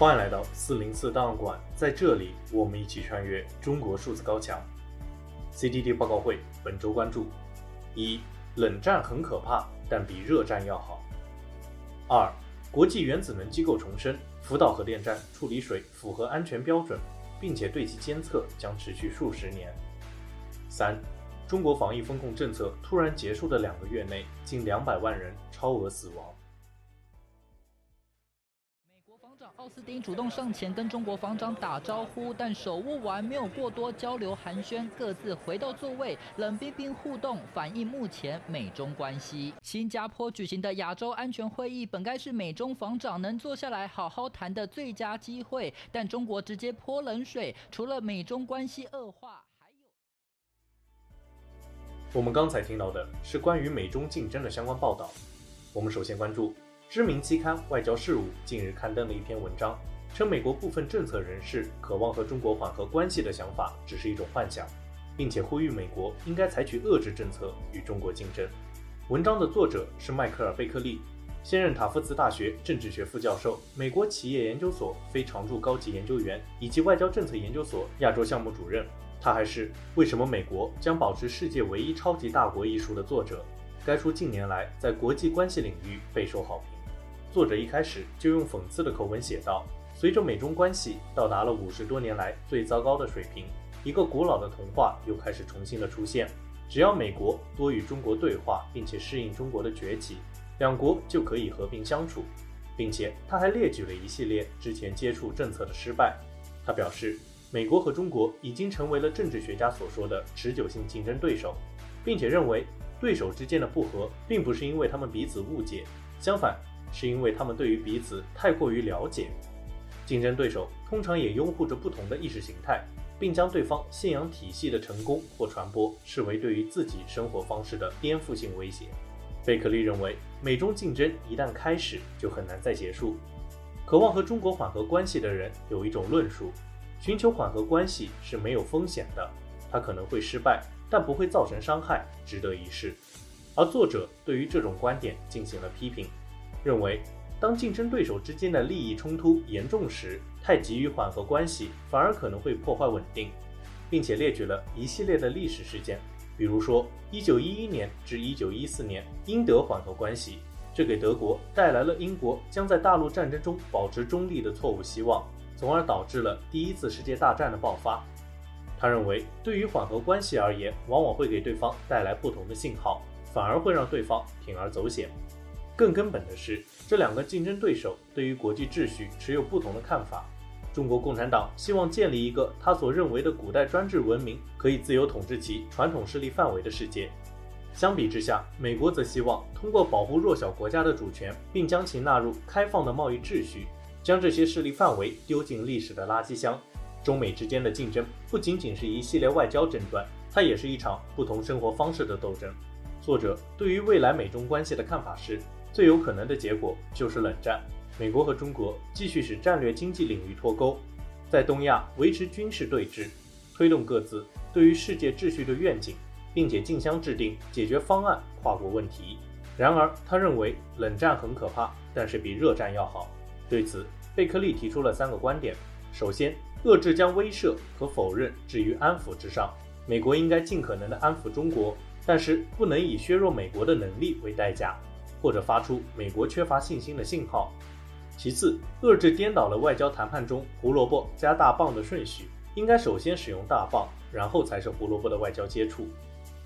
欢迎来到四零四档案馆，在这里我们一起穿越中国数字高墙。CDD 报告会本周关注：一、冷战很可怕，但比热战要好；二、国际原子能机构重申，福岛核电站处理水符合安全标准，并且对其监测将持续数十年；三、中国防疫风控政策突然结束的两个月内，近两百万人超额死亡。奥斯汀主动上前跟中国防长打招呼，但手握完没有过多交流寒暄，各自回到座位，冷冰冰互动，反映目前美中关系。新加坡举行的亚洲安全会议本该是美中防长能坐下来好好谈的最佳机会，但中国直接泼冷水，除了美中关系恶化。还有我们刚才听到的是关于美中竞争的相关报道。我们首先关注知名期刊《外交事务》近日刊登了一篇文章，称美国部分政策人士渴望和中国缓和关系的想法只是一种幻想，并且呼吁美国应该采取遏制政策与中国竞争。文章的作者是迈克尔·贝克利，现任塔夫茨大学政治学副教授、美国企业研究所非常驻高级研究员以及外交政策研究所亚洲项目主任。他还是《为什么美国将保持世界唯一超级大国》一书的作者。该书近年来在国际关系领域备受好评。作者一开始就用讽刺的口吻写道：“随着美中关系到达了五十多年来最糟糕的水平，一个古老的童话又开始重新的出现。只要美国多与中国对话，并且适应中国的崛起，两国就可以和平相处。”并且他还列举了一系列之前接触政策的失败。他表示。美国和中国已经成为了政治学家所说的持久性竞争对手，并且认为对手之间的不和并不是因为他们彼此误解，相反是因为他们对于彼此太过于了解。竞争对手通常也拥护着不同的意识形态，并将对方信仰体系的成功或传播视为对于自己生活方式的颠覆性威胁。贝克利认为，美中竞争一旦开始就很难再结束。渴望和中国缓和关系的人有一种论述。寻求缓和关系是没有风险的，它可能会失败，但不会造成伤害，值得一试。而作者对于这种观点进行了批评，认为当竞争对手之间的利益冲突严重时，太急于缓和关系反而可能会破坏稳定，并且列举了一系列的历史事件，比如说1911年至1914年英德缓和关系，这给德国带来了英国将在大陆战争中保持中立的错误希望。从而导致了第一次世界大战的爆发。他认为，对于缓和关系而言，往往会给对方带来不同的信号，反而会让对方铤而走险。更根本的是，这两个竞争对手对于国际秩序持有不同的看法。中国共产党希望建立一个他所认为的古代专制文明可以自由统治其传统势力范围的世界。相比之下，美国则希望通过保护弱小国家的主权，并将其纳入开放的贸易秩序。将这些势力范围丢进历史的垃圾箱。中美之间的竞争不仅仅是一系列外交争端，它也是一场不同生活方式的斗争。作者对于未来美中关系的看法是，最有可能的结果就是冷战。美国和中国继续使战略经济领域脱钩，在东亚维持军事对峙，推动各自对于世界秩序的愿景，并且竞相制定解决方案，跨国问题。然而，他认为冷战很可怕，但是比热战要好。对此，贝克利提出了三个观点：首先，遏制将威慑和否认置于安抚之上，美国应该尽可能的安抚中国，但是不能以削弱美国的能力为代价，或者发出美国缺乏信心的信号。其次，遏制颠倒了外交谈判中胡萝卜加大棒的顺序，应该首先使用大棒，然后才是胡萝卜的外交接触。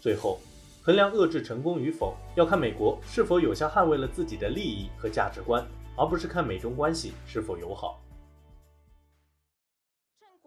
最后，衡量遏制成功与否，要看美国是否有效捍卫了自己的利益和价值观。而不是看美中关系是否友好。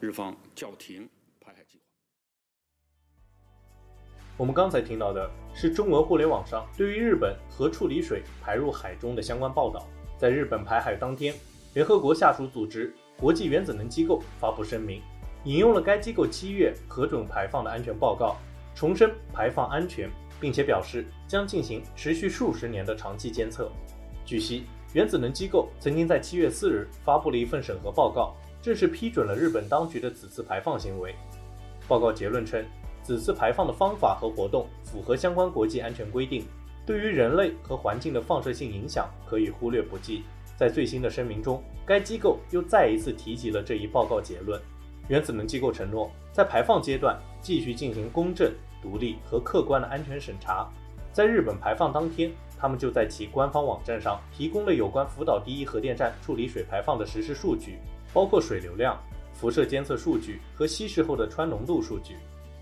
日方叫停排海计划。我们刚才听到的是中文互联网上对于日本核处理水排入海中的相关报道。在日本排海当天，联合国下属组织国际原子能机构发布声明，引用了该机构七月核准排放的安全报告，重申排放安全，并且表示将进行持续数十年的长期监测。据悉，原子能机构曾经在七月四日发布了一份审核报告，正式批准了日本当局的此次排放行为。报告结论称，此次排放的方法和活动符合相关国际安全规定，对于人类和环境的放射性影响可以忽略不计。在最新的声明中，该机构又再一次提及了这一报告结论。原子能机构承诺，在排放阶段继续进行公正、独立和客观的安全审查。在日本排放当天，他们就在其官方网站上提供了有关福岛第一核电站处理水排放的实时数据，包括水流量、辐射监测数据和稀释后的氚浓度数据，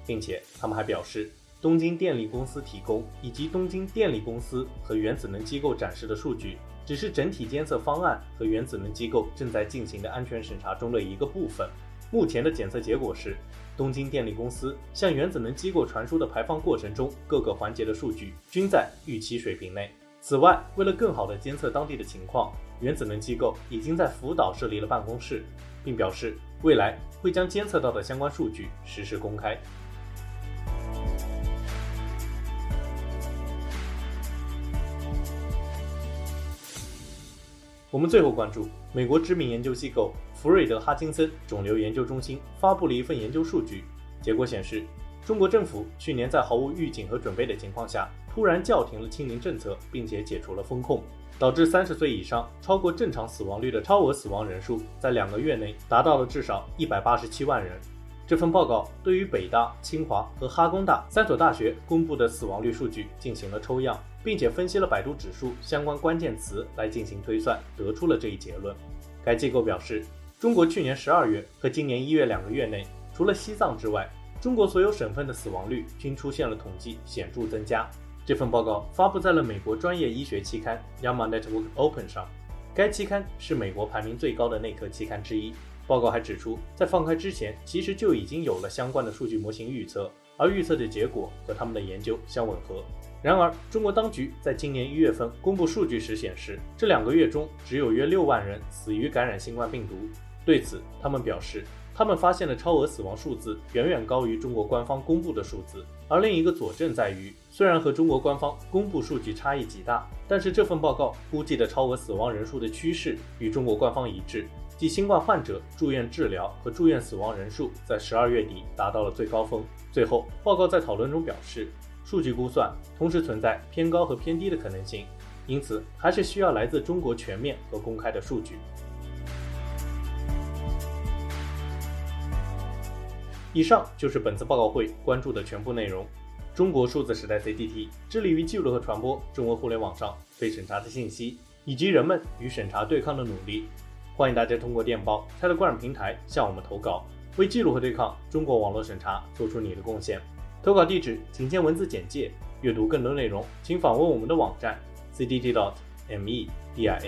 并且他们还表示，东京电力公司提供以及东京电力公司和原子能机构展示的数据，只是整体监测方案和原子能机构正在进行的安全审查中的一个部分。目前的检测结果是，东京电力公司向原子能机构传输的排放过程中各个环节的数据均在预期水平内。此外，为了更好地监测当地的情况，原子能机构已经在福岛设立了办公室，并表示未来会将监测到的相关数据实时公开。我们最后关注美国知名研究机构福瑞德哈金森肿瘤研究中心发布了一份研究数据，结果显示，中国政府去年在毫无预警和准备的情况下，突然叫停了清零政策，并且解除了封控，导致三十岁以上超过正常死亡率的超额死亡人数在两个月内达到了至少一百八十七万人。这份报告对于北大、清华和哈工大三所大学公布的死亡率数据进行了抽样，并且分析了百度指数相关关键词来进行推算，得出了这一结论。该机构表示，中国去年十二月和今年一月两个月内，除了西藏之外，中国所有省份的死亡率均出现了统计显著增加。这份报告发布在了美国专业医学期刊《YAMA Network Open》上，该期刊是美国排名最高的内科期刊之一。报告还指出，在放开之前，其实就已经有了相关的数据模型预测，而预测的结果和他们的研究相吻合。然而，中国当局在今年一月份公布数据时显示，这两个月中只有约六万人死于感染新冠病毒。对此，他们表示，他们发现的超额死亡数字远远高于中国官方公布的数字。而另一个佐证在于，虽然和中国官方公布数据差异极大，但是这份报告估计的超额死亡人数的趋势与中国官方一致。即新冠患者住院治疗和住院死亡人数在十二月底达到了最高峰。最后，报告在讨论中表示，数据估算同时存在偏高和偏低的可能性，因此还是需要来自中国全面和公开的数据。以上就是本次报告会关注的全部内容。中国数字时代 CDT 致力于记录和传播中国互联网上被审查的信息，以及人们与审查对抗的努力。欢迎大家通过电报、Telegram 平台向我们投稿，为记录和对抗中国网络审查做出你的贡献。投稿地址请见文字简介。阅读更多内容，请访问我们的网站 cdt.media。